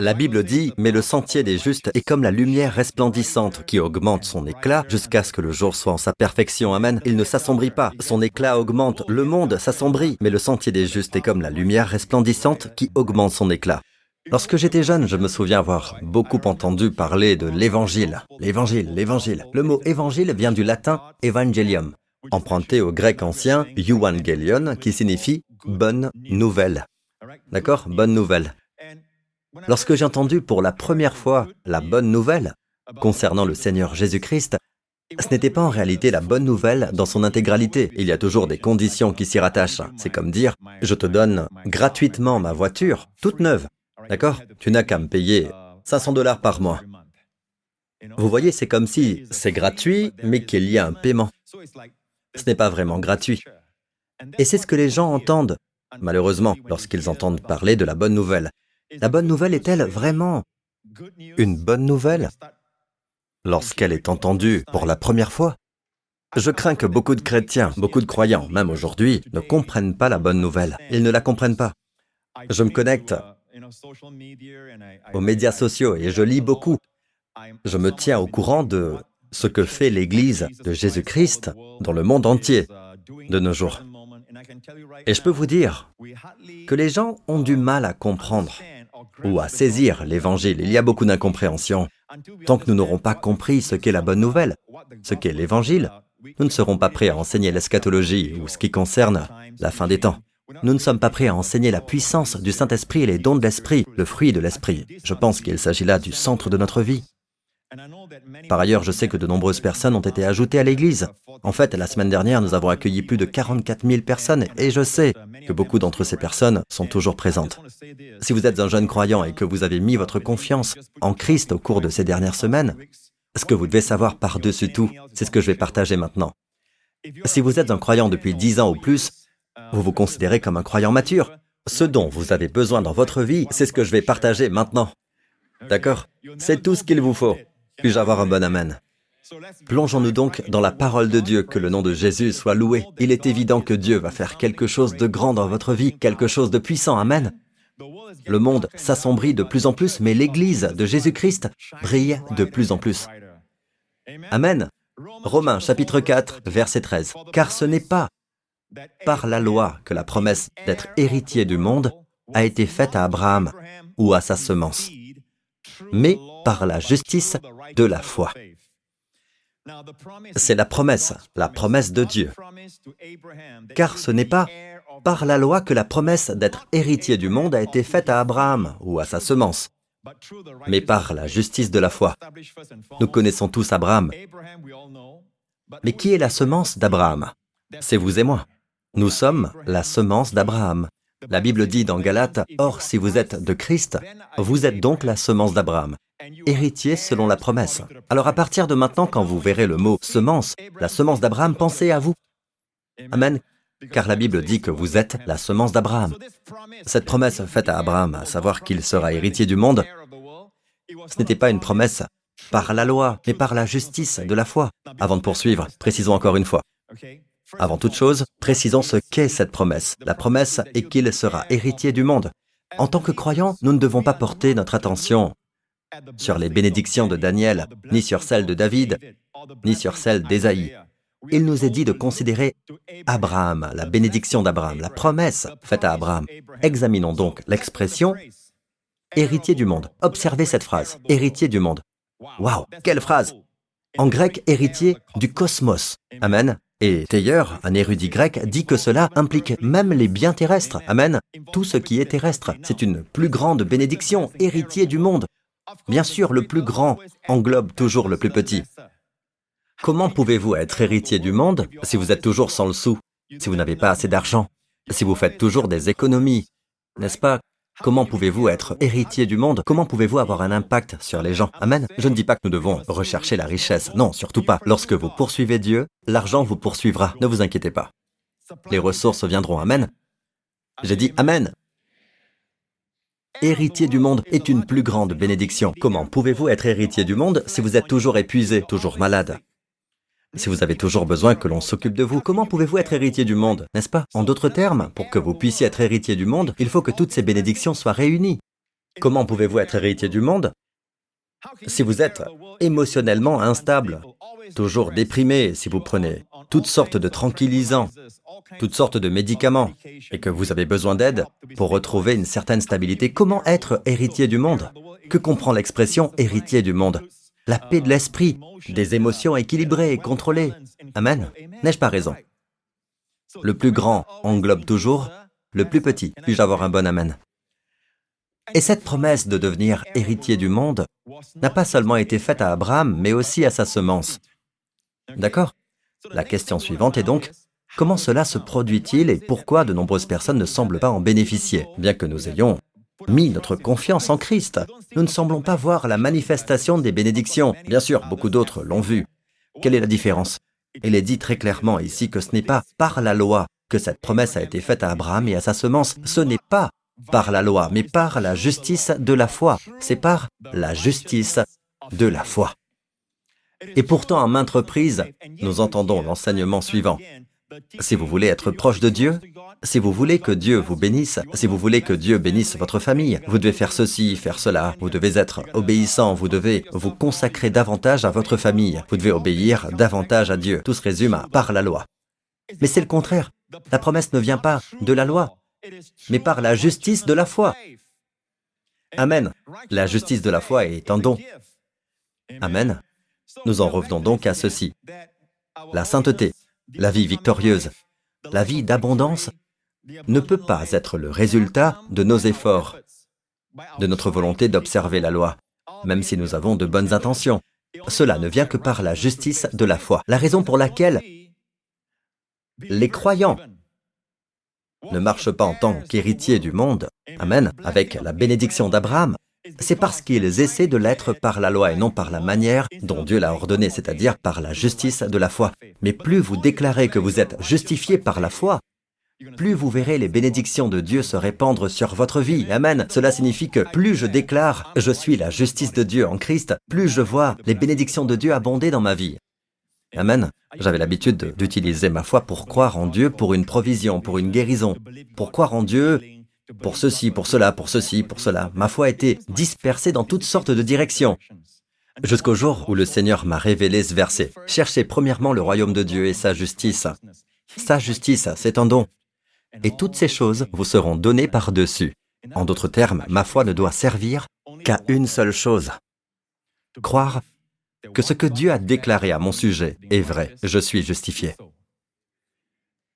La Bible dit, mais le sentier des justes est comme la lumière resplendissante qui augmente son éclat jusqu'à ce que le jour soit en sa perfection. Amen. Il ne s'assombrit pas. Son éclat augmente. Le monde s'assombrit. Mais le sentier des justes est comme la lumière resplendissante qui augmente son éclat. Lorsque j'étais jeune, je me souviens avoir beaucoup entendu parler de l'évangile. L'évangile, l'évangile. Le mot évangile vient du latin evangelium, emprunté au grec ancien euangelion, qui signifie bonne nouvelle. D'accord? Bonne nouvelle. Lorsque j'ai entendu pour la première fois la bonne nouvelle concernant le Seigneur Jésus-Christ, ce n'était pas en réalité la bonne nouvelle dans son intégralité. Il y a toujours des conditions qui s'y rattachent. C'est comme dire, je te donne gratuitement ma voiture, toute neuve. D'accord? Tu n'as qu'à me payer 500 dollars par mois. Vous voyez, c'est comme si c'est gratuit, mais qu'il y a un paiement. Ce n'est pas vraiment gratuit. Et c'est ce que les gens entendent, malheureusement, lorsqu'ils entendent parler de la bonne nouvelle. La bonne nouvelle est-elle vraiment une bonne nouvelle? Lorsqu'elle est entendue pour la première fois Je crains que beaucoup de chrétiens, beaucoup de croyants, même aujourd'hui, ne comprennent pas la bonne nouvelle. Ils ne la comprennent pas. Je me connecte aux médias sociaux et je lis beaucoup. Je me tiens au courant de ce que fait l'Église de Jésus-Christ dans le monde entier de nos jours. Et je peux vous dire que les gens ont du mal à comprendre ou à saisir l'Évangile. Il y a beaucoup d'incompréhension. Tant que nous n'aurons pas compris ce qu'est la bonne nouvelle, ce qu'est l'Évangile, nous ne serons pas prêts à enseigner l'eschatologie ou ce qui concerne la fin des temps. Nous ne sommes pas prêts à enseigner la puissance du Saint-Esprit et les dons de l'Esprit, le fruit de l'Esprit. Je pense qu'il s'agit là du centre de notre vie. Par ailleurs, je sais que de nombreuses personnes ont été ajoutées à l'Église. En fait, la semaine dernière, nous avons accueilli plus de 44 000 personnes et je sais que beaucoup d'entre ces personnes sont toujours présentes. Si vous êtes un jeune croyant et que vous avez mis votre confiance en Christ au cours de ces dernières semaines, ce que vous devez savoir par-dessus tout, c'est ce que je vais partager maintenant. Si vous êtes un croyant depuis 10 ans ou plus, vous vous considérez comme un croyant mature. Ce dont vous avez besoin dans votre vie, c'est ce que je vais partager maintenant. D'accord? C'est tout ce qu'il vous faut. Puis-je avoir un bon Amen Plongeons-nous donc dans la parole de Dieu, que le nom de Jésus soit loué. Il est évident que Dieu va faire quelque chose de grand dans votre vie, quelque chose de puissant. Amen. Le monde s'assombrit de plus en plus, mais l'Église de Jésus-Christ brille de plus en plus. Amen. Romains chapitre 4, verset 13. Car ce n'est pas par la loi que la promesse d'être héritier du monde a été faite à Abraham ou à sa semence, mais par la justice de la foi. C'est la promesse, la promesse de Dieu. Car ce n'est pas par la loi que la promesse d'être héritier du monde a été faite à Abraham ou à sa semence, mais par la justice de la foi. Nous connaissons tous Abraham. Mais qui est la semence d'Abraham? C'est vous et moi. Nous sommes la semence d'Abraham. La Bible dit dans Galates, Or si vous êtes de Christ, vous êtes donc la semence d'Abraham héritier selon la promesse. Alors à partir de maintenant, quand vous verrez le mot semence, la semence d'Abraham, pensez à vous. Amen. Car la Bible dit que vous êtes la semence d'Abraham. Cette promesse faite à Abraham, à savoir qu'il sera héritier du monde, ce n'était pas une promesse par la loi, mais par la justice de la foi. Avant de poursuivre, précisons encore une fois. Avant toute chose, précisons ce qu'est cette promesse. La promesse est qu'il sera héritier du monde. En tant que croyants, nous ne devons pas porter notre attention sur les bénédictions de Daniel, ni sur celles de David, ni sur celles d'Ésaïe. Il nous est dit de considérer Abraham, la bénédiction d'Abraham, la promesse faite à Abraham. Examinons donc l'expression héritier du monde. Observez cette phrase, héritier du monde. Waouh, quelle phrase En grec, héritier du cosmos. Amen. Et Thayer, un érudit grec, dit que cela implique même les biens terrestres. Amen. Tout ce qui est terrestre, c'est une plus grande bénédiction, héritier du monde. Bien sûr, le plus grand englobe toujours le plus petit. Comment pouvez-vous être héritier du monde si vous êtes toujours sans le sou, si vous n'avez pas assez d'argent, si vous faites toujours des économies N'est-ce pas? Comment pouvez-vous être héritier du monde? Comment pouvez-vous avoir un impact sur les gens? Amen. Je ne dis pas que nous devons rechercher la richesse. Non, surtout pas. Lorsque vous poursuivez Dieu, l'argent vous poursuivra. Ne vous inquiétez pas. Les ressources viendront. Amen. J'ai dit Amen héritier du monde est une plus grande bénédiction. Comment pouvez-vous être héritier du monde si vous êtes toujours épuisé, toujours malade? Si vous avez toujours besoin que l'on s'occupe de vous, comment pouvez-vous être héritier du monde, n'est-ce pas? En d'autres termes, pour que vous puissiez être héritier du monde, il faut que toutes ces bénédictions soient réunies. Comment pouvez-vous être héritier du monde? Si vous êtes émotionnellement instable, toujours déprimé, si vous prenez toutes sortes de tranquillisants, toutes sortes de médicaments, et que vous avez besoin d'aide pour retrouver une certaine stabilité, comment être héritier du monde? Que comprend l'expression héritier du monde La paix de l'esprit, des émotions équilibrées et contrôlées. Amen. N'ai-je pas raison? Le plus grand englobe toujours le plus petit. Puis-je avoir un bon Amen? Et cette promesse de devenir héritier du monde n'a pas seulement été faite à Abraham, mais aussi à sa semence. D'accord? La question suivante est donc, comment cela se produit-il et pourquoi de nombreuses personnes ne semblent pas en bénéficier Bien que nous ayons mis notre confiance en Christ, nous ne semblons pas voir la manifestation des bénédictions. Bien sûr, beaucoup d'autres l'ont vu. Quelle est la différence? Il est dit très clairement ici que ce n'est pas par la loi que cette promesse a été faite à Abraham et à sa semence. Ce n'est pas par la loi, mais par la justice de la foi. C'est par la justice de la foi. Et pourtant, à maintes reprises, nous entendons l'enseignement suivant. Si vous voulez être proche de Dieu, si vous voulez que Dieu vous bénisse, si vous voulez que Dieu bénisse votre famille, vous devez faire ceci, faire cela, vous devez être obéissant, vous devez vous consacrer davantage à votre famille, vous devez obéir davantage à Dieu. Tout se résume à par la loi. Mais c'est le contraire. La promesse ne vient pas de la loi, mais par la justice de la foi. Amen. La justice de la foi est un don. Amen. Nous en revenons donc à ceci. La sainteté, la vie victorieuse, la vie d'abondance ne peut pas être le résultat de nos efforts, de notre volonté d'observer la loi, même si nous avons de bonnes intentions. Cela ne vient que par la justice de la foi. La raison pour laquelle les croyants ne marchent pas en tant qu'héritiers du monde, Amen, avec la bénédiction d'Abraham, c'est parce qu'ils essaient de l'être par la loi et non par la manière dont Dieu l'a ordonné, c'est-à-dire par la justice de la foi. Mais plus vous déclarez que vous êtes justifié par la foi, plus vous verrez les bénédictions de Dieu se répandre sur votre vie. Amen. Cela signifie que plus je déclare je suis la justice de Dieu en Christ, plus je vois les bénédictions de Dieu abonder dans ma vie. Amen. J'avais l'habitude d'utiliser ma foi pour croire en Dieu pour une provision, pour une guérison, pour croire en Dieu pour ceci, pour cela, pour ceci, pour cela. Ma foi était dispersée dans toutes sortes de directions. Jusqu'au jour où le Seigneur m'a révélé ce verset. Cherchez premièrement le royaume de Dieu et sa justice. Sa justice, c'est un don. Et toutes ces choses vous seront données par-dessus. En d'autres termes, ma foi ne doit servir qu'à une seule chose. Croire que ce que Dieu a déclaré à mon sujet est vrai, je suis justifié.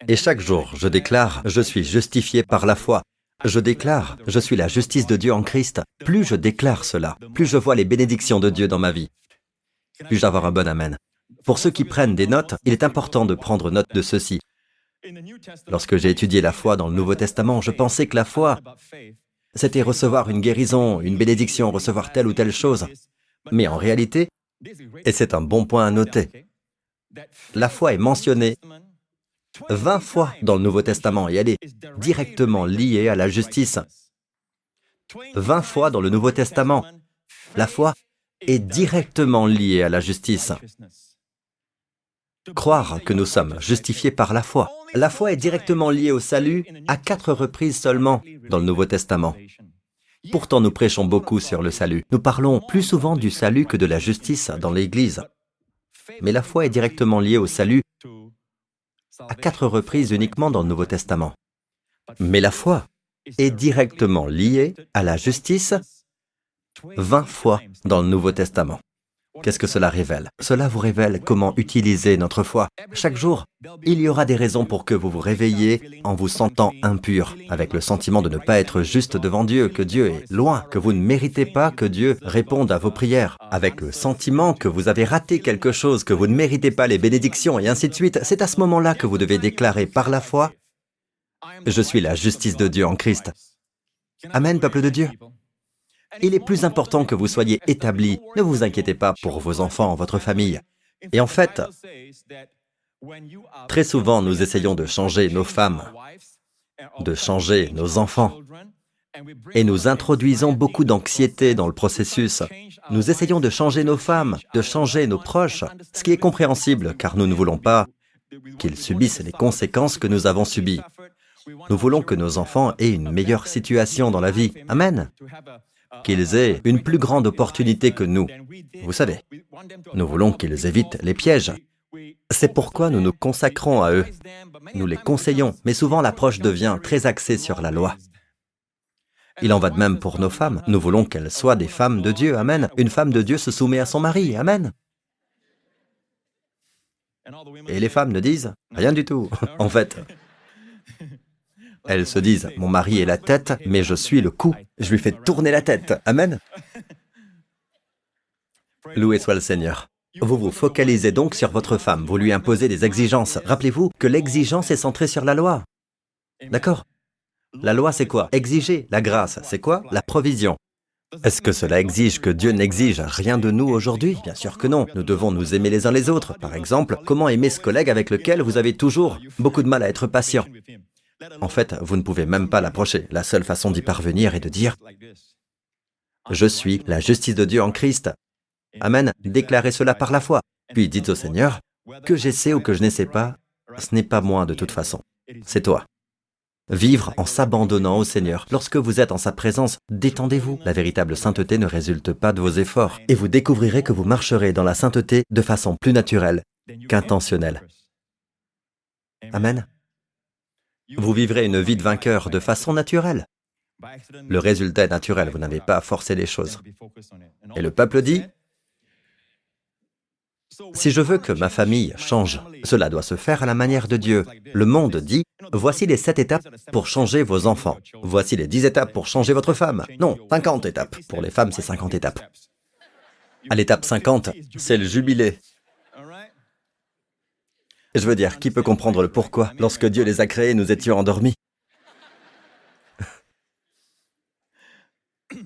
Et chaque jour, je déclare, je suis justifié par la foi. Je déclare, je suis la justice de Dieu en Christ. Plus je déclare cela, plus je vois les bénédictions de Dieu dans ma vie. Puis-je avoir un bon Amen? Pour ceux qui prennent des notes, il est important de prendre note de ceci. Lorsque j'ai étudié la foi dans le Nouveau Testament, je pensais que la foi, c'était recevoir une guérison, une bénédiction, recevoir telle ou telle chose. Mais en réalité, et c'est un bon point à noter. La foi est mentionnée 20 fois dans le Nouveau Testament et elle est directement liée à la justice. 20 fois dans le Nouveau Testament, la foi est directement liée à la justice. Croire que nous sommes justifiés par la foi. La foi est directement liée au salut à quatre reprises seulement dans le Nouveau Testament. Pourtant, nous prêchons beaucoup sur le salut. Nous parlons plus souvent du salut que de la justice dans l'Église. Mais la foi est directement liée au salut à quatre reprises uniquement dans le Nouveau Testament. Mais la foi est directement liée à la justice 20 fois dans le Nouveau Testament. Qu'est-ce que cela révèle? Cela vous révèle comment utiliser notre foi. Chaque jour, il y aura des raisons pour que vous vous réveilliez en vous sentant impur, avec le sentiment de ne pas être juste devant Dieu, que Dieu est loin, que vous ne méritez pas que Dieu réponde à vos prières, avec le sentiment que vous avez raté quelque chose, que vous ne méritez pas les bénédictions, et ainsi de suite. C'est à ce moment-là que vous devez déclarer par la foi, je suis la justice de Dieu en Christ. Amen, peuple de Dieu. Il est plus important que vous soyez établis. Ne vous inquiétez pas pour vos enfants, votre famille. Et en fait, très souvent, nous essayons de changer nos femmes, de changer nos enfants. Et nous introduisons beaucoup d'anxiété dans le processus. Nous essayons de changer nos femmes, de changer nos proches, ce qui est compréhensible car nous ne voulons pas qu'ils subissent les conséquences que nous avons subies. Nous voulons que nos enfants aient une meilleure situation dans la vie. Amen. Qu'ils aient une plus grande opportunité que nous. Vous savez, nous voulons qu'ils évitent les pièges. C'est pourquoi nous nous consacrons à eux. Nous les conseillons, mais souvent l'approche devient très axée sur la loi. Il en va de même pour nos femmes. Nous voulons qu'elles soient des femmes de Dieu. Amen. Une femme de Dieu se soumet à son mari. Amen. Et les femmes ne disent rien du tout. En fait, elles se disent, mon mari est la tête, mais je suis le cou. Je lui fais tourner la tête. Amen. Loué soit le Seigneur. Vous vous focalisez donc sur votre femme, vous lui imposez des exigences. Rappelez-vous que l'exigence est centrée sur la loi. D'accord? La loi, c'est quoi? Exiger. La grâce, c'est quoi? La provision. Est-ce que cela exige que Dieu n'exige rien de nous aujourd'hui? Bien sûr que non. Nous devons nous aimer les uns les autres. Par exemple, comment aimer ce collègue avec lequel vous avez toujours beaucoup de mal à être patient? En fait, vous ne pouvez même pas l'approcher. La seule façon d'y parvenir est de dire ⁇ Je suis la justice de Dieu en Christ, Amen. Déclarez cela par la foi. Puis dites au Seigneur, que j'essaie ou que je n'essaie pas, ce n'est pas moi de toute façon, c'est toi. Vivre en s'abandonnant au Seigneur. Lorsque vous êtes en sa présence, détendez-vous. La véritable sainteté ne résulte pas de vos efforts. Et vous découvrirez que vous marcherez dans la sainteté de façon plus naturelle qu'intentionnelle. Amen. Vous vivrez une vie de vainqueur de façon naturelle. Le résultat est naturel, vous n'avez pas à forcer les choses. Et le peuple dit, si je veux que ma famille change, cela doit se faire à la manière de Dieu. Le monde dit, voici les sept étapes pour changer vos enfants. Voici les dix étapes pour changer votre femme. Non, 50 étapes. Pour les femmes, c'est 50 étapes. À l'étape 50, c'est le jubilé. Je veux dire, qui peut comprendre le pourquoi Lorsque Dieu les a créés, nous étions endormis?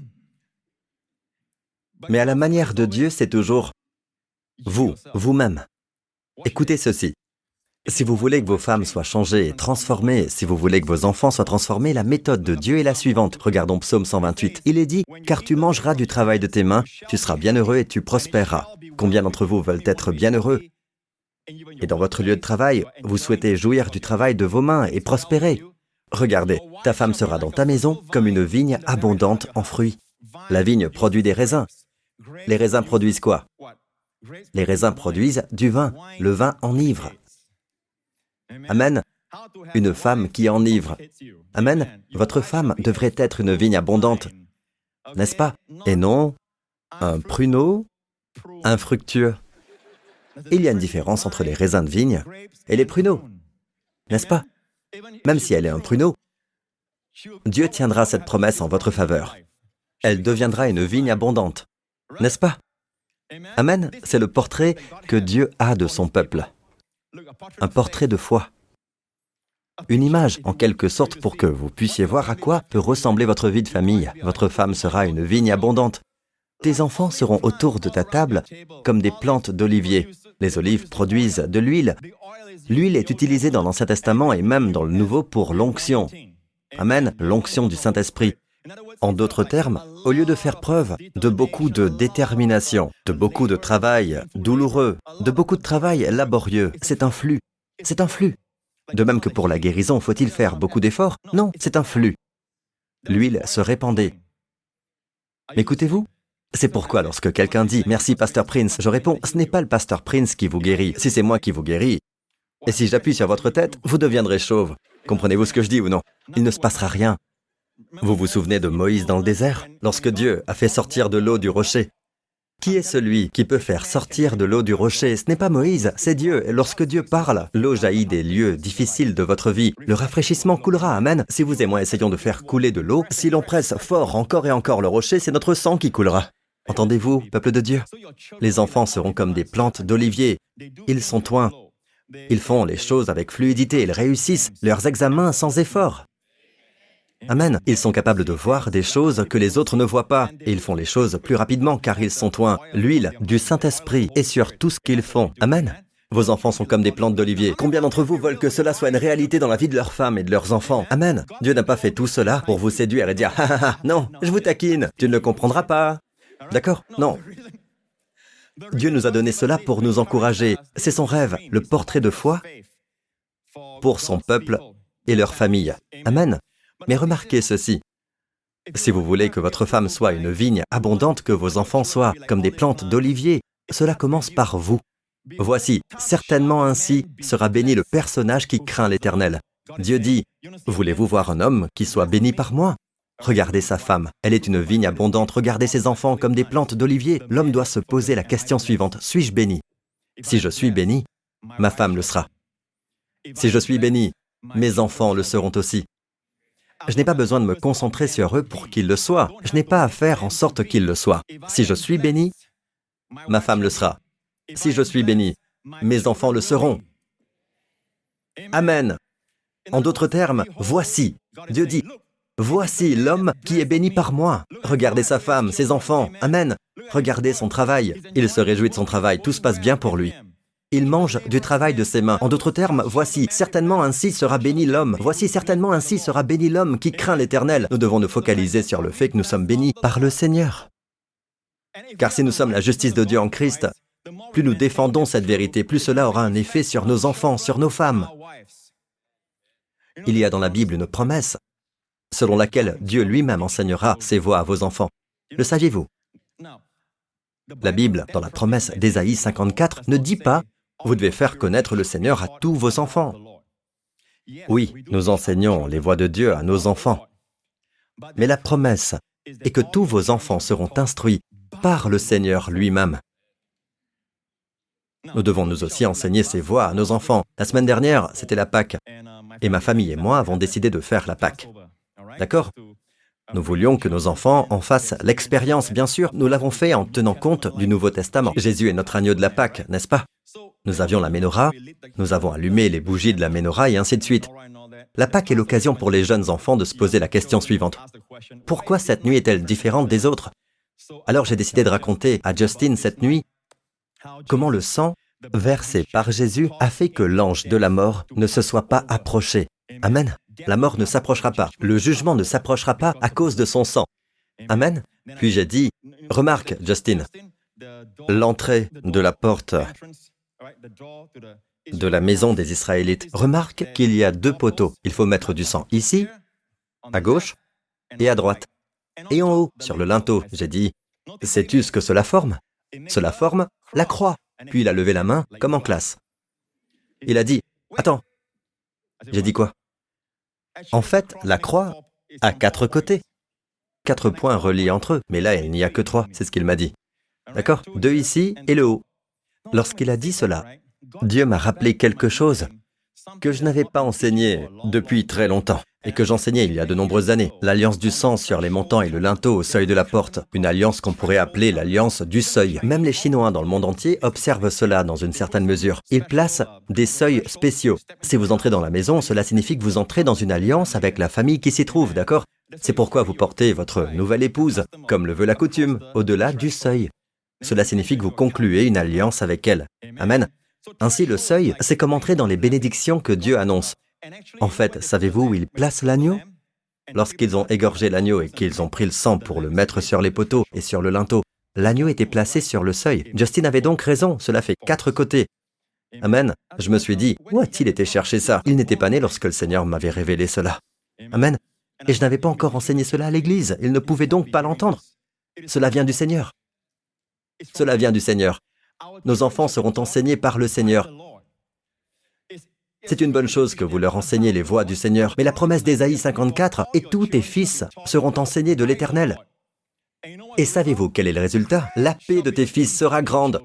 Mais à la manière de Dieu, c'est toujours vous, vous-même. Écoutez ceci. Si vous voulez que vos femmes soient changées et transformées, si vous voulez que vos enfants soient transformés, la méthode de Dieu est la suivante. Regardons Psaume 128. Il est dit, car tu mangeras du travail de tes mains, tu seras bien heureux et tu prospéreras. Combien d'entre vous veulent être bien heureux Et dans votre lieu de travail, vous souhaitez jouir du travail de vos mains et prospérer. Regardez, ta femme sera dans ta maison comme une vigne abondante en fruits. La vigne produit des raisins. Les raisins produisent quoi? Les raisins produisent du vin. Le vin enivre. Amen. Une femme qui enivre. Amen. Votre femme devrait être une vigne abondante, n'est-ce pas? Et non un pruneau infructueux. Il y a une différence entre les raisins de vigne et les pruneaux, n'est-ce pas? Même si elle est un pruneau, Dieu tiendra cette promesse en votre faveur. Elle deviendra une vigne abondante, n'est-ce pas? Amen, c'est le portrait que Dieu a de son peuple. Un portrait de foi. Une image, en quelque sorte, pour que vous puissiez voir à quoi peut ressembler votre vie de famille. Votre femme sera une vigne abondante. Tes enfants seront autour de ta table comme des plantes d'olivier. Les olives produisent de l'huile. L'huile est utilisée dans l'Ancien Testament et même dans le Nouveau pour l'onction. Amen, l'onction du Saint-Esprit. En d'autres termes, au lieu de faire preuve de beaucoup de détermination, de beaucoup de travail douloureux, de beaucoup de travail laborieux, c'est un flux. C'est un flux. De même que pour la guérison, faut-il faire beaucoup d'efforts? Non, c'est un flux. L'huile se répandait. Écoutez-vous? C'est pourquoi lorsque quelqu'un dit ⁇ Merci Pasteur Prince ⁇ je réponds ⁇ Ce n'est pas le Pasteur Prince qui vous guérit, si c'est moi qui vous guéris. Et si j'appuie sur votre tête, vous deviendrez chauve. Comprenez-vous ce que je dis ou non? Il ne se passera rien. Vous vous souvenez de Moïse dans le désert, lorsque Dieu a fait sortir de l'eau du rocher qui est celui qui peut faire sortir de l'eau du rocher? Ce n'est pas Moïse, c'est Dieu. Et lorsque Dieu parle, l'eau jaillit des lieux difficiles de votre vie. Le rafraîchissement coulera, Amen. Si vous et moi essayons de faire couler de l'eau, si l'on presse fort encore et encore le rocher, c'est notre sang qui coulera. Entendez-vous, peuple de Dieu? Les enfants seront comme des plantes d'olivier. Ils sont toins. Ils font les choses avec fluidité, ils réussissent leurs examens sans effort. Amen. Ils sont capables de voir des choses que les autres ne voient pas, et ils font les choses plus rapidement car ils sont toins. L'huile du Saint-Esprit est sur tout ce qu'ils font. Amen. Vos enfants sont comme des plantes d'olivier. Combien d'entre vous veulent que cela soit une réalité dans la vie de leurs femmes et de leurs enfants? Amen. Dieu n'a pas fait tout cela pour vous séduire et dire ha ha ha, non, je vous taquine, tu ne le comprendras pas. D'accord? Non. Dieu nous a donné cela pour nous encourager. C'est son rêve, le portrait de foi pour son peuple et leur famille. Amen. Mais remarquez ceci. Si vous voulez que votre femme soit une vigne abondante, que vos enfants soient comme des plantes d'olivier, cela commence par vous. Voici, certainement ainsi sera béni le personnage qui craint l'Éternel. Dieu dit, Voulez-vous voir un homme qui soit béni par moi? Regardez sa femme, elle est une vigne abondante, regardez ses enfants comme des plantes d'olivier. L'homme doit se poser la question suivante, suis-je béni? Si je suis béni, ma femme le sera. Si je suis béni, mes enfants le seront aussi. Je n'ai pas besoin de me concentrer sur eux pour qu'ils le soient. Je n'ai pas à faire en sorte qu'ils le soient. Si je suis béni, ma femme le sera. Si je suis béni, mes enfants le seront. Amen. En d'autres termes, voici, Dieu dit, voici l'homme qui est béni par moi. Regardez sa femme, ses enfants. Amen. Regardez son travail. Il se réjouit de son travail. Tout se passe bien pour lui. Il mange du travail de ses mains. En d'autres termes, voici, certainement ainsi sera béni l'homme. Voici, certainement ainsi sera béni l'homme qui craint l'Éternel. Nous devons nous focaliser sur le fait que nous sommes bénis par le Seigneur. Car si nous sommes la justice de Dieu en Christ, plus nous défendons cette vérité, plus cela aura un effet sur nos enfants, sur nos femmes. Il y a dans la Bible une promesse selon laquelle Dieu lui-même enseignera ses voies à vos enfants. Le saviez-vous? La Bible, dans la promesse d'Ésaïe 54, ne dit pas vous devez faire connaître le Seigneur à tous vos enfants. Oui, nous enseignons les voies de Dieu à nos enfants. Mais la promesse est que tous vos enfants seront instruits par le Seigneur lui-même. Nous devons nous aussi enseigner ces voies à nos enfants. La semaine dernière, c'était la Pâque, et ma famille et moi avons décidé de faire la Pâque. D'accord nous voulions que nos enfants en fassent l'expérience, bien sûr. Nous l'avons fait en tenant compte du Nouveau Testament. Jésus est notre agneau de la Pâque, n'est-ce pas? Nous avions la menorah, nous avons allumé les bougies de la menorah et ainsi de suite. La Pâque est l'occasion pour les jeunes enfants de se poser la question suivante. Pourquoi cette nuit est-elle différente des autres? Alors j'ai décidé de raconter à Justin cette nuit comment le sang versé par Jésus a fait que l'ange de la mort ne se soit pas approché. Amen. La mort ne s'approchera pas. Le jugement ne s'approchera pas à cause de son sang. Amen. Puis j'ai dit, remarque, Justin, l'entrée de la porte de la maison des Israélites. Remarque qu'il y a deux poteaux. Il faut mettre du sang ici, à gauche, et à droite. Et en haut, sur le linteau, j'ai dit, sais-tu ce que cela forme? Cela forme la croix. Puis il a levé la main, comme en classe. Il a dit, attends. J'ai dit quoi? En fait, la croix a quatre côtés. Quatre points reliés entre eux, mais là, il n'y a que trois, c'est ce qu'il m'a dit. D'accord? Deux ici et le haut. Lorsqu'il a dit cela, Dieu m'a rappelé quelque chose que je n'avais pas enseigné depuis très longtemps et que j'enseignais il y a de nombreuses années. L'alliance du sang sur les montants et le linteau au seuil de la porte. Une alliance qu'on pourrait appeler l'alliance du seuil. Même les Chinois dans le monde entier observent cela dans une certaine mesure. Ils placent des seuils spéciaux. Si vous entrez dans la maison, cela signifie que vous entrez dans une alliance avec la famille qui s'y trouve, d'accord? C'est pourquoi vous portez votre nouvelle épouse, comme le veut la coutume, au-delà du seuil. Cela signifie que vous concluez une alliance avec elle. Amen. Ainsi, le seuil, c'est comme entrer dans les bénédictions que Dieu annonce. En fait, savez-vous où ils placent l'agneau? Lorsqu'ils ont égorgé l'agneau et qu'ils ont pris le sang pour le mettre sur les poteaux et sur le linteau, l'agneau était placé sur le seuil. Justin avait donc raison, cela fait quatre côtés. Amen. Je me suis dit, où a-t-il été chercher ça? Il n'était pas né lorsque le Seigneur m'avait révélé cela. Amen. Et je n'avais pas encore enseigné cela à l'Église. Il ne pouvait donc pas l'entendre. Cela vient du Seigneur. Cela vient du Seigneur. Nos enfants seront enseignés par le Seigneur. C'est une bonne chose que vous leur enseignez les voies du Seigneur, mais la promesse d'Ésaïe 54, et tous tes fils seront enseignés de l'Éternel. Et savez-vous quel est le résultat? La paix de tes fils sera grande.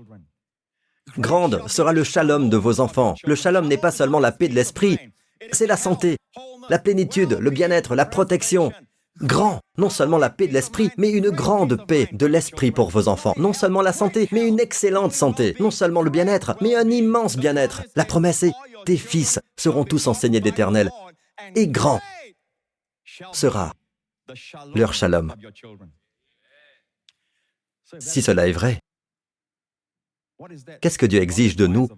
Grande sera le shalom de vos enfants. Le shalom n'est pas seulement la paix de l'esprit, c'est la santé, la plénitude, le bien-être, la protection, grand, non seulement la paix de l'esprit, mais une grande paix de l'esprit pour vos enfants. Non seulement la santé, mais une excellente santé. Non seulement le bien-être, mais un immense bien-être. La promesse est, tes fils seront tous enseignés d'Éternel. Et grand sera leur shalom. Si cela est vrai, qu'est-ce que Dieu exige de nous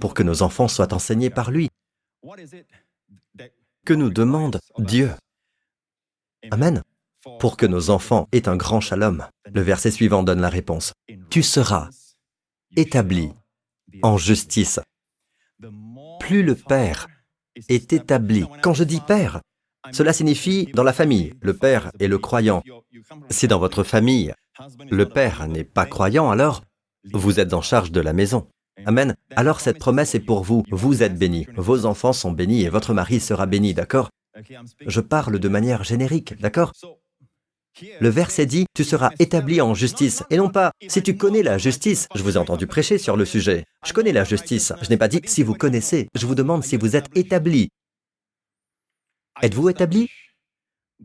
pour que nos enfants soient enseignés par lui? Que nous demande Dieu Amen. Pour que nos enfants aient un grand shalom. Le verset suivant donne la réponse. Tu seras établi en justice. Plus le Père est établi, quand je dis Père, Cela signifie dans la famille, le père est le croyant. Si dans votre famille, le père n'est pas croyant, alors vous êtes en charge de la maison. Amen. Alors cette promesse est pour vous. Vous êtes bénis. Vos enfants sont bénis et votre mari sera béni, d'accord? Je parle de manière générique, d'accord? Le verset dit, tu seras établi en justice, et non pas, si tu connais la justice, je vous ai entendu prêcher sur le sujet, je connais la justice, je n'ai pas dit si vous connaissez, je vous demande si vous êtes établi. Êtes-vous établi?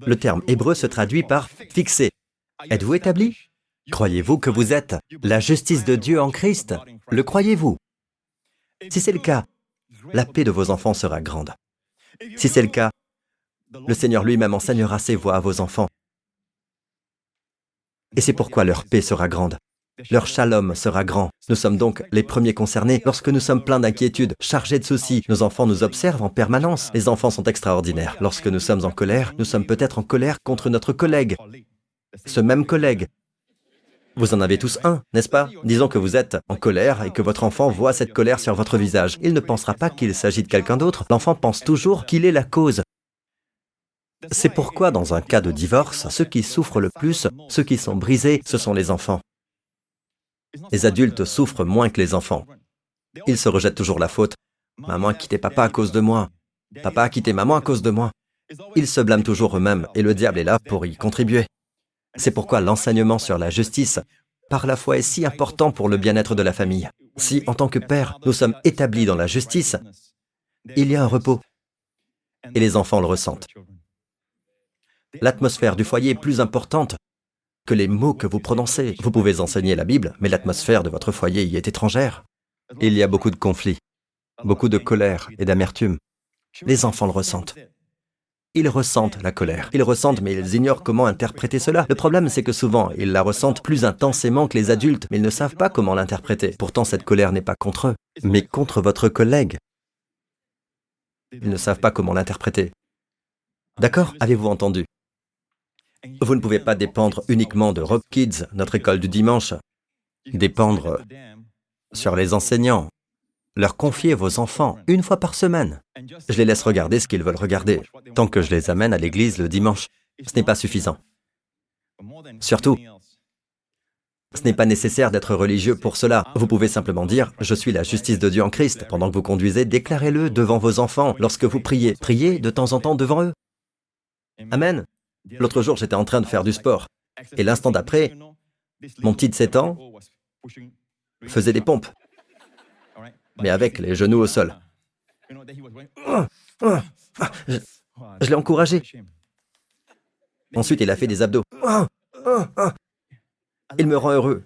Le terme hébreu se traduit par fixé. Êtes-vous établi? Croyez-vous que vous êtes la justice de Dieu en Christ? Le croyez-vous? Si c'est le cas, la paix de vos enfants sera grande. Si c'est le cas, le Seigneur lui-même enseignera ses voies à vos enfants. Et c'est pourquoi leur paix sera grande. Leur shalom sera grand. Nous sommes donc les premiers concernés lorsque nous sommes pleins d'inquiétudes, chargés de soucis. Nos enfants nous observent en permanence. Les enfants sont extraordinaires. Lorsque nous sommes en colère, nous sommes peut-être en colère contre notre collègue. Ce même collègue. Vous en avez tous un, n'est-ce pas? Disons que vous êtes en colère et que votre enfant voit cette colère sur votre visage. Il ne pensera pas qu'il s'agit de quelqu'un d'autre. L'enfant pense toujours qu'il est la cause. C'est pourquoi, dans un cas de divorce, ceux qui souffrent le plus, ceux qui sont brisés, ce sont les enfants. Les adultes souffrent moins que les enfants. Ils se rejettent toujours la faute. Maman a quitté papa à cause de moi. Papa a quitté maman à cause de moi. Ils se blâment toujours eux-mêmes et le diable est là pour y contribuer. C'est pourquoi l'enseignement sur la justice par la foi est si important pour le bien-être de la famille. Si, en tant que père, nous sommes établis dans la justice, il y a un repos. Et les enfants le ressentent. L'atmosphère du foyer est plus importante que les mots que vous prononcez. Vous pouvez enseigner la Bible, mais l'atmosphère de votre foyer y est étrangère. Il y a beaucoup de conflits, beaucoup de colère et d'amertume. Les enfants le ressentent. Ils ressentent la colère. Ils ressentent, mais ils ignorent comment interpréter cela. Le problème, c'est que souvent, ils la ressentent plus intensément que les adultes, mais ils ne savent pas comment l'interpréter. Pourtant, cette colère n'est pas contre eux, mais contre votre collègue. Ils ne savent pas comment l'interpréter. D'accord? Avez-vous entendu? Vous ne pouvez pas dépendre uniquement de Rock Kids, notre école du dimanche. Dépendre sur les enseignants. Leur confier vos enfants une fois par semaine. Je les laisse regarder ce qu'ils veulent regarder, tant que je les amène à l'église le dimanche. Ce n'est pas suffisant. Surtout, ce n'est pas nécessaire d'être religieux pour cela. Vous pouvez simplement dire ⁇ Je suis la justice de Dieu en Christ ⁇ Pendant que vous conduisez, déclarez-le devant vos enfants. Lorsque vous priez, priez de temps en temps devant eux. Amen. L'autre jour, j'étais en train de faire du sport. Et l'instant d'après, mon petit de 7 ans faisait des pompes, mais avec les genoux au sol. Je, l'ai encouragé. Ensuite, il a fait des abdos. Il me rend heureux.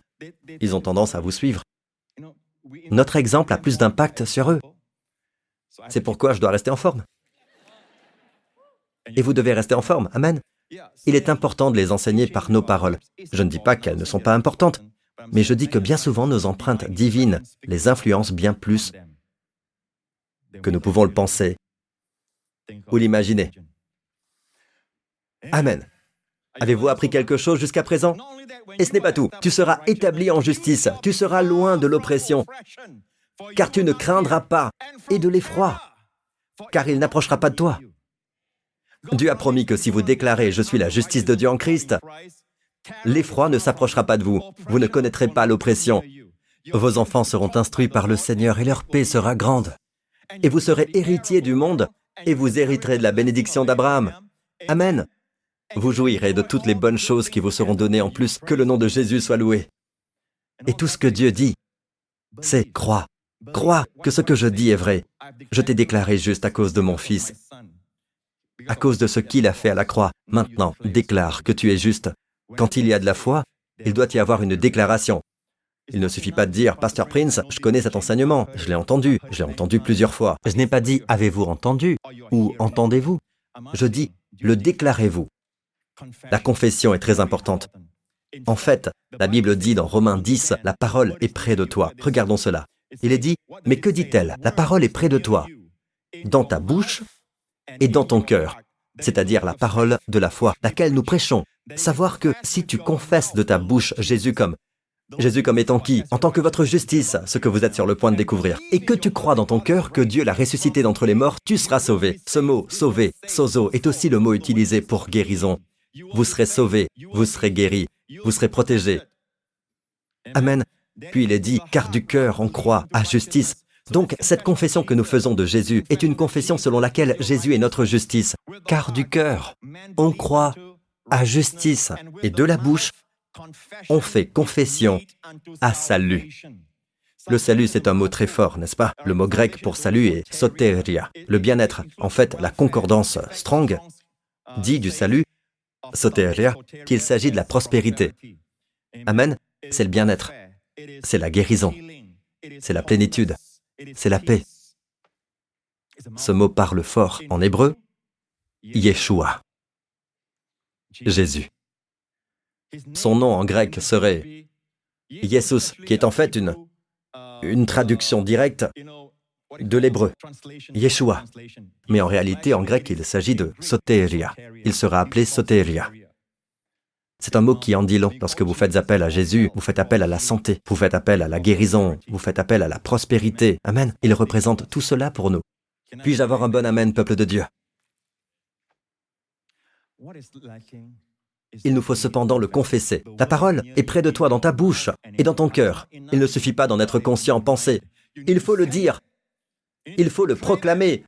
Ils ont tendance à vous suivre. Notre exemple a plus d'impact sur eux. C'est pourquoi je dois rester en forme. Et vous devez rester en forme. Amen. Il est important de les enseigner par nos paroles. Je ne dis pas qu'elles ne sont pas importantes, mais je dis que bien souvent nos empreintes divines les influencent bien plus que nous pouvons le penser ou l'imaginer. Amen. Avez-vous appris quelque chose jusqu'à présent? Et ce n'est pas tout. Tu seras établi en justice, tu seras loin de l'oppression, car tu ne craindras pas, et de l'effroi, car il n'approchera pas de toi. Dieu a promis que si vous déclarez ⁇ Je suis la justice de Dieu en Christ ⁇ l'effroi ne s'approchera pas de vous, vous ne connaîtrez pas l'oppression. Vos enfants seront instruits par le Seigneur et leur paix sera grande. Et vous serez héritiers du monde et vous hériterez de la bénédiction d'Abraham. Amen. Vous jouirez de toutes les bonnes choses qui vous seront données en plus que le nom de Jésus soit loué. Et tout ce que Dieu dit, c'est crois. Crois que ce que je dis est vrai. Je t'ai déclaré juste à cause de mon Fils à cause de ce qu'il a fait à la croix. Maintenant, déclare que tu es juste. Quand il y a de la foi, il doit y avoir une déclaration. Il ne suffit pas de dire, Pasteur Prince, je connais cet enseignement, je l'ai entendu, je l'ai entendu plusieurs fois. Je n'ai pas dit, avez-vous entendu? Ou entendez-vous? Je dis, le déclarez-vous. La confession est très importante. En fait, la Bible dit dans Romains 10, la parole est près de toi. Regardons cela. Il est dit, mais que dit-elle? La parole est près de toi. Dans ta bouche et dans ton cœur, c'est-à-dire la parole de la foi, laquelle nous prêchons. Savoir que si tu confesses de ta bouche Jésus comme Jésus comme étant qui En tant que votre justice, ce que vous êtes sur le point de découvrir. Et que tu crois dans ton cœur que Dieu l'a ressuscité d'entre les morts, tu seras sauvé. Ce mot, sauvé, sozo, est aussi le mot utilisé pour guérison. Vous serez sauvé, vous serez guéri, vous serez protégé. Amen. Puis il est dit, car du cœur on croit à justice. Donc cette confession que nous faisons de Jésus est une confession selon laquelle Jésus est notre justice. Car du cœur on croit à justice. Et de la bouche on fait confession à salut. Le salut, c'est un mot très fort, n'est-ce pas? Le mot grec pour salut est soteria, le bien-être. En fait, la concordance strong dit du salut, soteria, qu'il s'agit de la prospérité. Amen, c'est le bien-être, c'est la guérison, c'est la plénitude, c'est la paix. Ce mot parle fort en hébreu, Yeshua, Jésus. Son nom en grec serait Jesus, qui est en fait une, une traduction directe de l'hébreu, Yeshua. Mais en réalité, en grec, il s'agit de soteria. Il sera appelé soteria. C'est un mot qui en dit long. Lorsque vous faites appel à Jésus, vous faites appel à la santé, vous faites appel à la guérison, vous faites appel à la prospérité. Amen. Il représente tout cela pour nous. Puis-je avoir un bon Amen, peuple de Dieu? Il nous faut cependant le confesser. La parole est près de toi dans ta bouche et dans ton cœur. Il ne suffit pas d'en être conscient en pensée. Il faut le dire. Il faut le proclamer.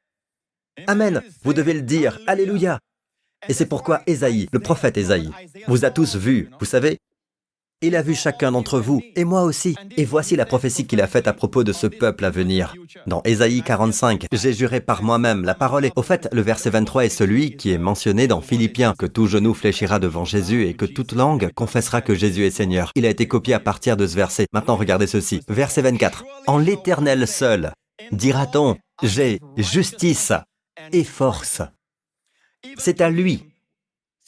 Amen. Vous devez le dire. Alléluia. Et c'est pourquoi Ésaïe, le prophète Ésaïe, vous a tous vus. Vous savez, il a vu chacun d'entre vous, et moi aussi. Et voici la prophétie qu'il a faite à propos de ce peuple à venir. Dans Ésaïe 45, j'ai juré par moi-même, la parole est... Au fait, le verset 23 est celui qui est mentionné dans Philippiens, que tout genou fléchira devant Jésus et que toute langue confessera que Jésus est Seigneur. Il a été copié à partir de ce verset. Maintenant, regardez ceci. Verset 24. En l'éternel seul, dira-t-on, j'ai justice et force. C'est à lui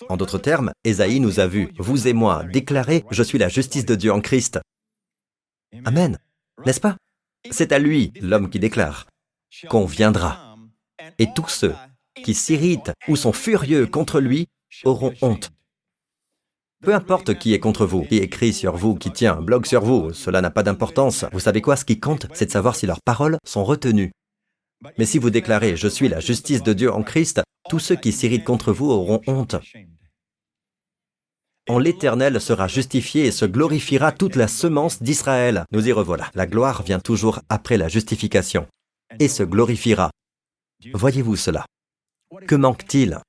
en d'autres termes, Ésaïe nous a vus, vous et moi, déclarer Je suis la justice de Dieu en Christ. Amen. N'est-ce pas? C'est à lui, l'homme qui déclare, qu'on viendra. Et tous ceux qui s'irritent ou sont furieux contre lui auront honte. Peu importe qui est contre vous, qui écrit sur vous, qui tient un blog sur vous, cela n'a pas d'importance. Vous savez quoi, ce qui compte, c'est de savoir si leurs paroles sont retenues. Mais si vous déclarez ⁇ Je suis la justice de Dieu en Christ ⁇ tous ceux qui s'irritent contre vous auront honte. En l'Éternel sera justifié et se glorifiera toute la semence d'Israël. Nous y revoilà. La gloire vient toujours après la justification et se glorifiera. Voyez-vous cela? Que manque-t-il?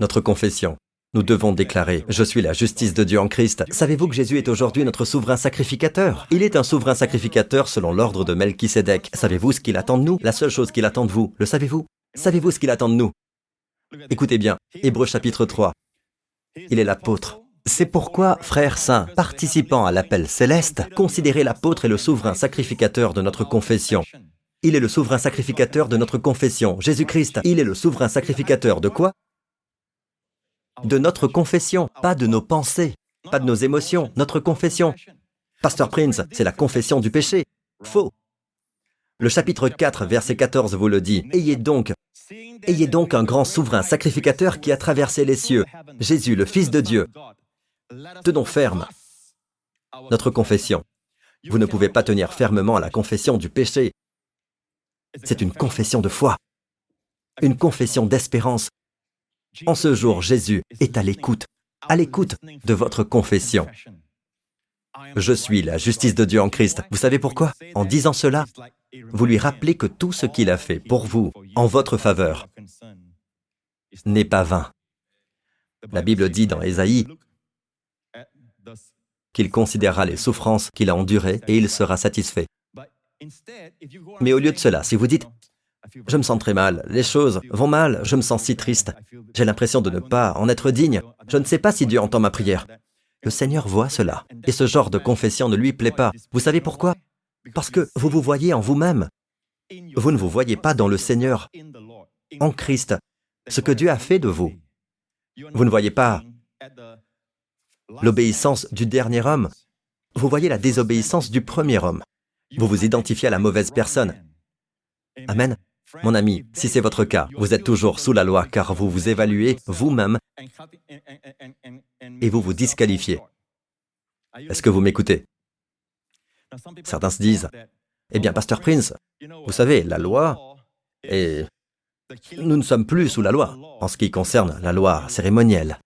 Notre confession. Nous devons déclarer ⁇ Je suis la justice de Dieu en Christ ⁇ Savez-vous que Jésus est aujourd'hui notre souverain sacrificateur? Il est un souverain sacrificateur selon l'ordre de Melchisédek. Savez-vous ce qu'il attend de nous? La seule chose qu'il attend de vous, le savez-vous? Savez-vous ce qu'il attend de nous? Écoutez bien, Hébreu chapitre 3. Il est l'apôtre. C'est pourquoi, frères saints, participant à l'appel céleste, considérez l'apôtre et le souverain sacrificateur de notre confession. Il est le souverain sacrificateur de notre confession. Jésus-Christ, il est le souverain sacrificateur de quoi? De notre confession, pas de nos pensées, pas de nos émotions, notre confession. Pasteur Prince, c'est la confession du péché. Faux. Le chapitre 4, verset 14 vous le dit. Ayez donc Ayez donc un grand souverain sacrificateur qui a traversé les cieux, Jésus, le Fils de Dieu. Tenons ferme notre confession. Vous ne pouvez pas tenir fermement à la confession du péché. C'est une confession de foi, une confession d'espérance. En ce jour, Jésus est à l'écoute, à l'écoute de votre confession. Je suis la justice de Dieu en Christ. Vous savez pourquoi? En disant cela, vous lui rappelez que tout ce qu'il a fait pour vous, en votre faveur, n'est pas vain. La Bible dit dans Ésaïe qu'il considérera les souffrances qu'il a endurées et il sera satisfait. Mais au lieu de cela, si vous dites je me sens très mal, les choses vont mal, je me sens si triste, j'ai l'impression de ne pas en être digne, je ne sais pas si Dieu entend ma prière. Le Seigneur voit cela, et ce genre de confession ne lui plaît pas. Vous savez pourquoi? Parce que vous vous voyez en vous-même. Vous ne vous voyez pas dans le Seigneur, en Christ, ce que Dieu a fait de vous. Vous ne voyez pas l'obéissance du dernier homme. Vous voyez la désobéissance du premier homme. Vous vous identifiez à la mauvaise personne. Amen. Mon ami, si c'est votre cas, vous êtes toujours sous la loi car vous vous évaluez vous-même et vous vous disqualifiez. Est-ce que vous m'écoutez? Certains se disent, eh bien, Pasteur Prince, vous savez, la loi est... Nous ne sommes plus sous la loi en ce qui concerne la loi cérémonielle.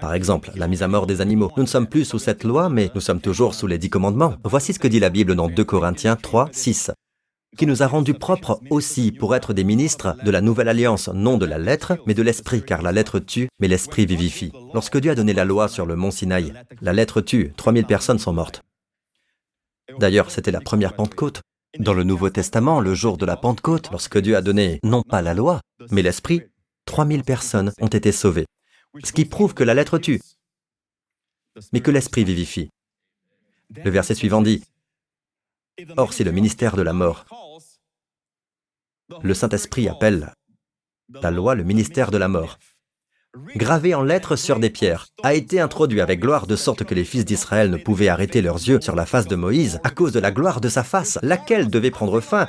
Par exemple, la mise à mort des animaux. Nous ne sommes plus sous cette loi, mais nous sommes toujours sous les dix commandements. Voici ce que dit la Bible dans 2 Corinthiens 3, 6 qui nous a rendus propres aussi pour être des ministres de la nouvelle alliance, non de la lettre, mais de l'esprit, car la lettre tue, mais l'esprit vivifie. Lorsque Dieu a donné la loi sur le mont Sinaï, la lettre tue, 3000 personnes sont mortes. D'ailleurs, c'était la première Pentecôte. Dans le Nouveau Testament, le jour de la Pentecôte, lorsque Dieu a donné non pas la loi, mais l'esprit, 3000 personnes ont été sauvées. Ce qui prouve que la lettre tue, mais que l'esprit vivifie. Le verset suivant dit, Or, c'est le ministère de la mort. Le Saint-Esprit appelle la loi le ministère de la mort. Gravé en lettres sur des pierres, a été introduit avec gloire de sorte que les fils d'Israël ne pouvaient arrêter leurs yeux sur la face de Moïse à cause de la gloire de sa face, laquelle devait prendre fin.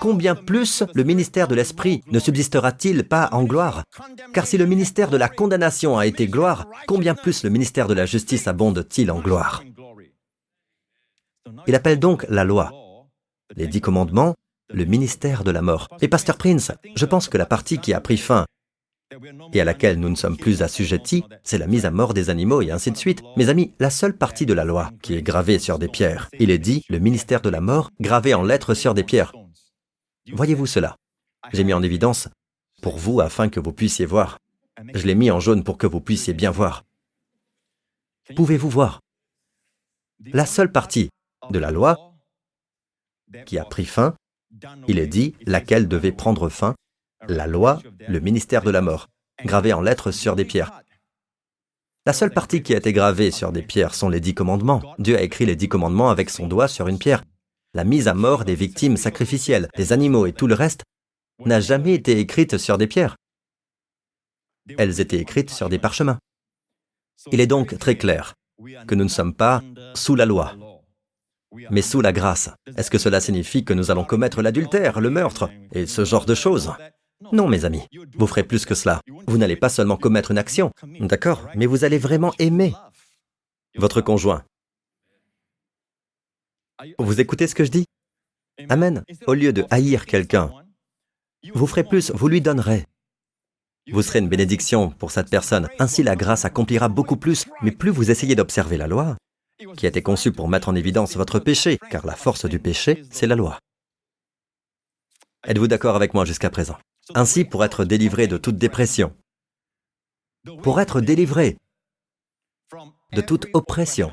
Combien plus le ministère de l'Esprit ne subsistera-t-il pas en gloire? Car si le ministère de la condamnation a été gloire, combien plus le ministère de la justice abonde-t-il en gloire? Il appelle donc la loi, les dix commandements, le ministère de la mort. Et Pasteur Prince, je pense que la partie qui a pris fin et à laquelle nous ne sommes plus assujettis, c'est la mise à mort des animaux et ainsi de suite. Mes amis, la seule partie de la loi qui est gravée sur des pierres, il est dit le ministère de la mort gravé en lettres sur des pierres. Voyez-vous cela? J'ai mis en évidence pour vous afin que vous puissiez voir. Je l'ai mis en jaune pour que vous puissiez bien voir. Pouvez-vous voir? La seule partie de la loi qui a pris fin, il est dit laquelle devait prendre fin, la loi, le ministère de la mort, gravé en lettres sur des pierres. La seule partie qui a été gravée sur des pierres sont les dix commandements. Dieu a écrit les dix commandements avec son doigt sur une pierre. La mise à mort des victimes sacrificielles, des animaux et tout le reste n'a jamais été écrite sur des pierres. Elles étaient écrites sur des parchemins. Il est donc très clair que nous ne sommes pas sous la loi, mais sous la grâce. Est-ce que cela signifie que nous allons commettre l'adultère, le meurtre et ce genre de choses? Non, mes amis, vous ferez plus que cela. Vous n'allez pas seulement commettre une action, d'accord, mais vous allez vraiment aimer votre conjoint. Vous écoutez ce que je dis? Amen. Au lieu de haïr quelqu'un, vous ferez plus, vous lui donnerez. Vous serez une bénédiction pour cette personne. Ainsi la grâce accomplira beaucoup plus, mais plus vous essayez d'observer la loi, qui a été conçu pour mettre en évidence votre péché, car la force du péché, c'est la loi. Êtes-vous d'accord avec moi jusqu'à présent? Ainsi, pour être délivré de toute dépression, pour être délivré de toute oppression,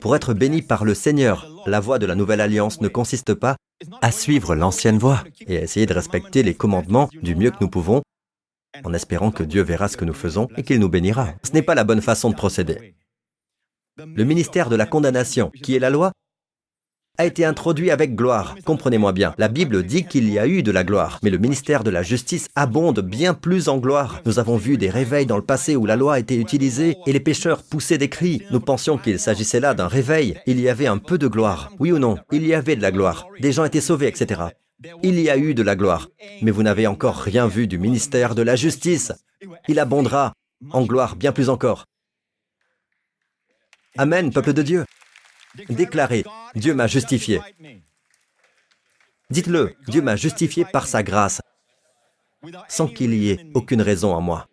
pour être béni par le Seigneur, la voie de la nouvelle alliance ne consiste pas à suivre l'ancienne voie et à essayer de respecter les commandements du mieux que nous pouvons, en espérant que Dieu verra ce que nous faisons et qu'il nous bénira. Ce n'est pas la bonne façon de procéder. Le ministère de la condamnation, qui est la loi, a été introduit avec gloire. Comprenez-moi bien, la Bible dit qu'il y a eu de la gloire, mais le ministère de la justice abonde bien plus en gloire. Nous avons vu des réveils dans le passé où la loi été utilisée et les pécheurs poussaient des cris. Nous pensions qu'il s'agissait là d'un réveil. Il y avait un peu de gloire. Oui ou non Il y avait de la gloire. Des gens étaient sauvés, etc. Il y a eu de la gloire. Mais vous n'avez encore rien vu du ministère de la justice. Il abondera en gloire bien plus encore. Amen, peuple de Dieu. Déclarez, Dieu m'a justifié. Dites-le, Dieu m'a justifié par sa grâce, sans qu'il y ait aucune raison en moi.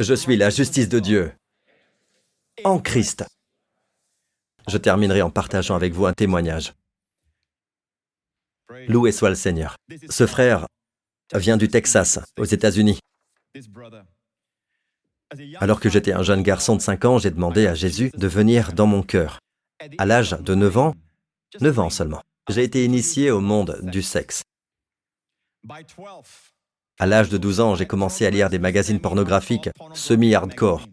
Je suis la justice de Dieu en Christ. Je terminerai en partageant avec vous un témoignage. Loué soit le Seigneur. Ce frère vient du Texas, aux États-Unis. Alors que j'étais un jeune garçon de 5 ans, j'ai demandé à Jésus de venir dans mon cœur. À l'âge de 9 ans, 9 ans seulement, j'ai été initié au monde du sexe. À l'âge de 12 ans, j'ai commencé à lire des magazines pornographiques semi-hardcore.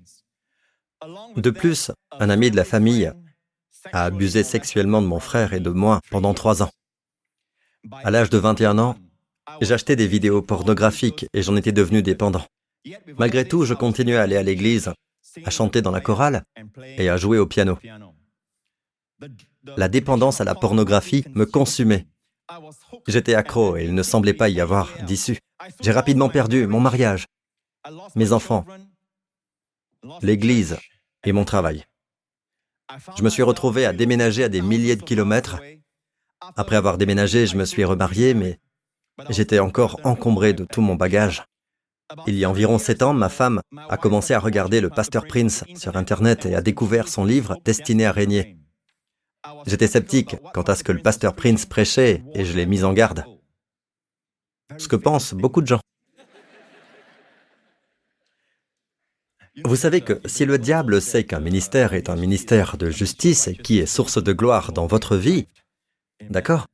De plus, un ami de la famille a abusé sexuellement de mon frère et de moi pendant trois ans. À l'âge de 21 ans, j'achetais des vidéos pornographiques et j'en étais devenu dépendant. Malgré tout, je continuais à aller à l'église, à chanter dans la chorale et à jouer au piano. La dépendance à la pornographie me consumait. J'étais accro et il ne semblait pas y avoir d'issue. J'ai rapidement perdu mon mariage, mes enfants, l'église et mon travail. Je me suis retrouvé à déménager à des milliers de kilomètres. Après avoir déménagé, je me suis remarié, mais j'étais encore encombré de tout mon bagage. Il y a environ sept ans, ma femme a commencé à regarder le pasteur Prince sur Internet et a découvert son livre Destiné à régner. J'étais sceptique quant à ce que le pasteur Prince prêchait et je l'ai mis en garde. Ce que pensent beaucoup de gens. Vous savez que si le diable sait qu'un ministère est un ministère de justice et qui est source de gloire dans votre vie, d'accord?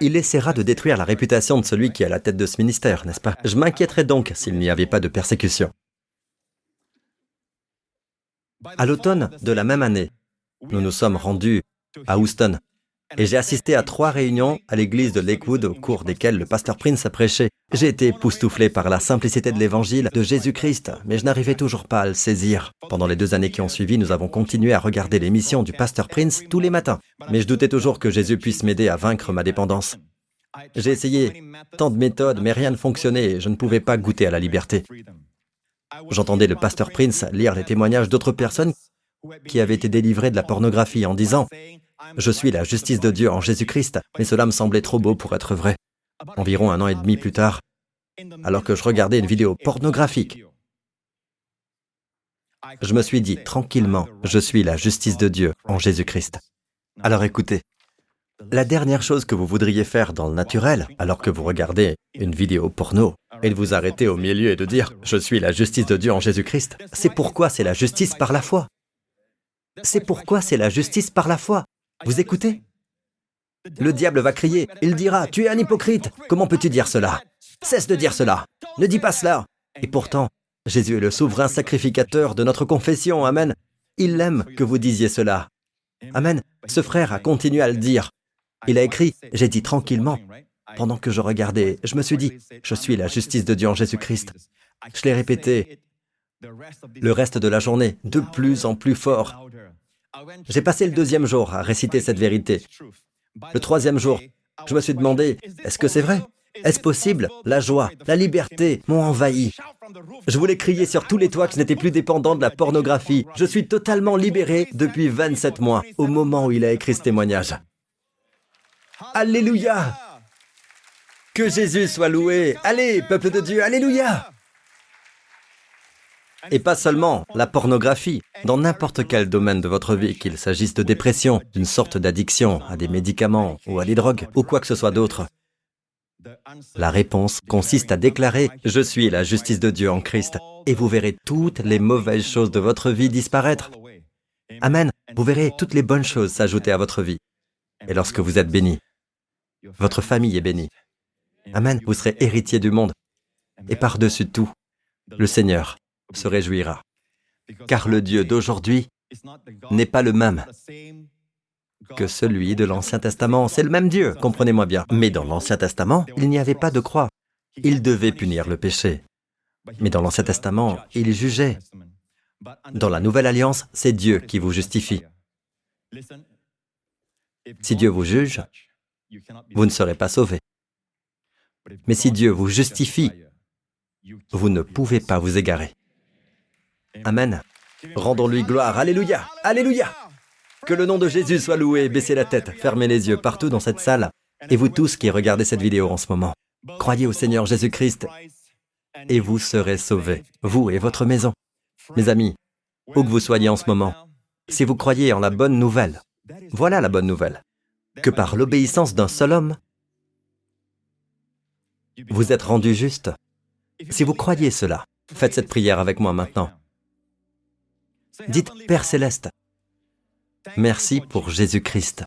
Il essaiera de détruire la réputation de celui qui est à la tête de ce ministère, n'est-ce pas? Je m'inquiéterais donc s'il n'y avait pas de persécution. À l'automne de la même année, nous nous sommes rendus à Houston, et j'ai assisté à trois réunions à l'église de Lakewood au cours desquelles le pasteur Prince a prêché. J'ai été époustouflé par la simplicité de l'évangile de Jésus-Christ, mais je n'arrivais toujours pas à le saisir. Pendant les deux années qui ont suivi, nous avons continué à regarder l'émission du pasteur Prince tous les matins, mais je doutais toujours que Jésus puisse m'aider à vaincre ma dépendance. J'ai essayé tant de méthodes, mais rien ne fonctionnait et je ne pouvais pas goûter à la liberté. J'entendais le pasteur Prince lire les témoignages d'autres personnes qui avaient été délivrées de la pornographie en disant je suis la justice de Dieu en Jésus-Christ, mais cela me semblait trop beau pour être vrai. Environ un an et demi plus tard, alors que je regardais une vidéo pornographique, je me suis dit tranquillement, je suis la justice de Dieu en Jésus-Christ. Alors écoutez, la dernière chose que vous voudriez faire dans le naturel, alors que vous regardez une vidéo porno, est de vous arrêter au milieu et de dire ⁇ Je suis la justice de Dieu en Jésus-Christ ⁇ C'est pourquoi c'est la justice par la foi. C'est pourquoi c'est la justice par la foi. Vous écoutez Le diable va crier, il dira, tu es un hypocrite, comment peux-tu dire cela? Cesse de dire cela, ne dis pas cela. Et pourtant, Jésus est le souverain sacrificateur de notre confession, Amen. Il aime que vous disiez cela. Amen. Ce frère a continué à le dire. Il a écrit, j'ai dit tranquillement, pendant que je regardais, je me suis dit, je suis la justice de Dieu en Jésus-Christ. Je l'ai répété le reste de la journée, de plus en plus fort. J'ai passé le deuxième jour à réciter cette vérité. Le troisième jour, je me suis demandé, est-ce que c'est vrai? Est-ce possible? La joie, la liberté m'ont envahi. Je voulais crier sur tous les toits que je n'étais plus dépendant de la pornographie. Je suis totalement libéré depuis 27 mois, au moment où il a écrit ce témoignage. Alléluia Que Jésus soit loué Allez, peuple de Dieu, Alléluia et pas seulement la pornographie, dans n'importe quel domaine de votre vie, qu'il s'agisse de dépression, d'une sorte d'addiction à des médicaments ou à des drogues, ou quoi que ce soit d'autre. La réponse consiste à déclarer ⁇ Je suis la justice de Dieu en Christ ⁇ et vous verrez toutes les mauvaises choses de votre vie disparaître. Amen. Vous verrez toutes les bonnes choses s'ajouter à votre vie. Et lorsque vous êtes béni, votre famille est bénie. Amen. Vous serez héritier du monde. Et par-dessus tout, le Seigneur se réjouira. Car le Dieu d'aujourd'hui n'est pas le même que celui de l'Ancien Testament. C'est le même Dieu, comprenez-moi bien. Mais dans l'Ancien Testament, il n'y avait pas de croix. Il devait punir le péché. Mais dans l'Ancien Testament, il jugeait. Dans la Nouvelle Alliance, c'est Dieu qui vous justifie. Si Dieu vous juge, vous ne serez pas sauvé. Mais si Dieu vous justifie, vous ne pouvez pas vous égarer. Amen. Rendons-lui gloire. Alléluia. Alléluia. Que le nom de Jésus soit loué. Baissez la tête, fermez les yeux partout dans cette salle. Et vous tous qui regardez cette vidéo en ce moment, croyez au Seigneur Jésus-Christ et vous serez sauvés, vous et votre maison. Mes amis, où que vous soyez en ce moment, si vous croyez en la bonne nouvelle, voilà la bonne nouvelle, que par l'obéissance d'un seul homme, vous êtes rendu juste. Si vous croyez cela, faites cette prière avec moi maintenant. Dites, Père céleste, merci pour Jésus-Christ,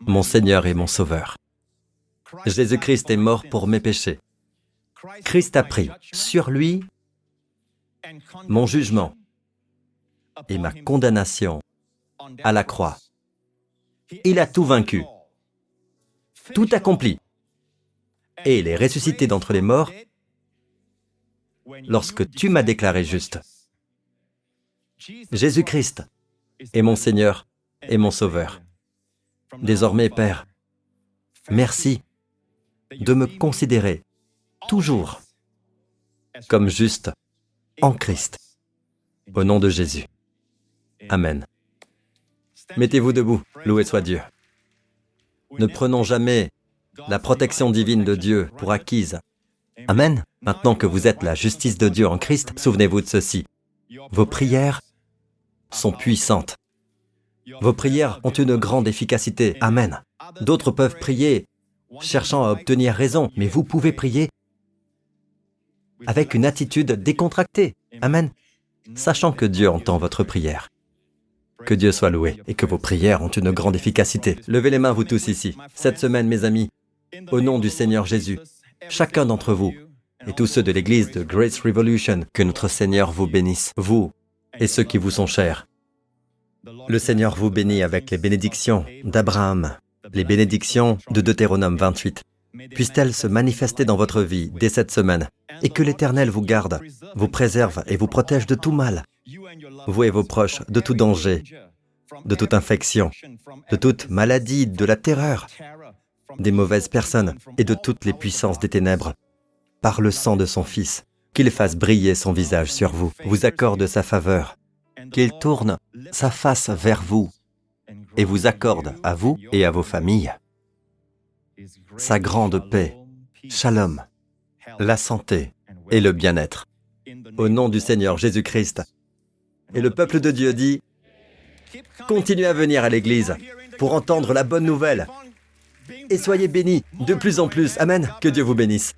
mon Seigneur et mon Sauveur. Jésus-Christ est mort pour mes péchés. Christ a pris sur lui mon jugement et ma condamnation à la croix. Il a tout vaincu, tout accompli, et il est ressuscité d'entre les morts lorsque tu m'as déclaré juste. Jésus-Christ est mon Seigneur et mon Sauveur. Désormais, Père, merci de me considérer toujours comme juste en Christ. Au nom de Jésus. Amen. Mettez-vous debout, loué soit Dieu. Ne prenons jamais la protection divine de Dieu pour acquise. Amen. Maintenant que vous êtes la justice de Dieu en Christ, souvenez-vous de ceci. Vos prières sont puissantes. Vos prières ont une grande efficacité. Amen. D'autres peuvent prier cherchant à obtenir raison, mais vous pouvez prier avec une attitude décontractée. Amen. Sachant que Dieu entend votre prière. Que Dieu soit loué et que vos prières ont une grande efficacité. Levez les mains, vous tous ici. Cette semaine, mes amis, au nom du Seigneur Jésus, chacun d'entre vous et tous ceux de l'Église de Grace Revolution, que notre Seigneur vous bénisse, vous et ceux qui vous sont chers. Le Seigneur vous bénit avec les bénédictions d'Abraham, les bénédictions de Deutéronome 28. Puissent-elles se manifester dans votre vie dès cette semaine et que l'Éternel vous garde, vous préserve et vous protège de tout mal, vous et vos proches, de tout danger, de toute infection, de toute maladie, de la terreur, des mauvaises personnes et de toutes les puissances des ténèbres, par le sang de son Fils, qu'il fasse briller son visage sur vous, vous accorde sa faveur, qu'il tourne sa face vers vous et vous accorde à vous et à vos familles sa grande paix, shalom, la santé et le bien-être. Au nom du Seigneur Jésus-Christ. Et le peuple de Dieu dit, continuez à venir à l'Église pour entendre la bonne nouvelle. Et soyez bénis de plus en plus. Amen. Que Dieu vous bénisse.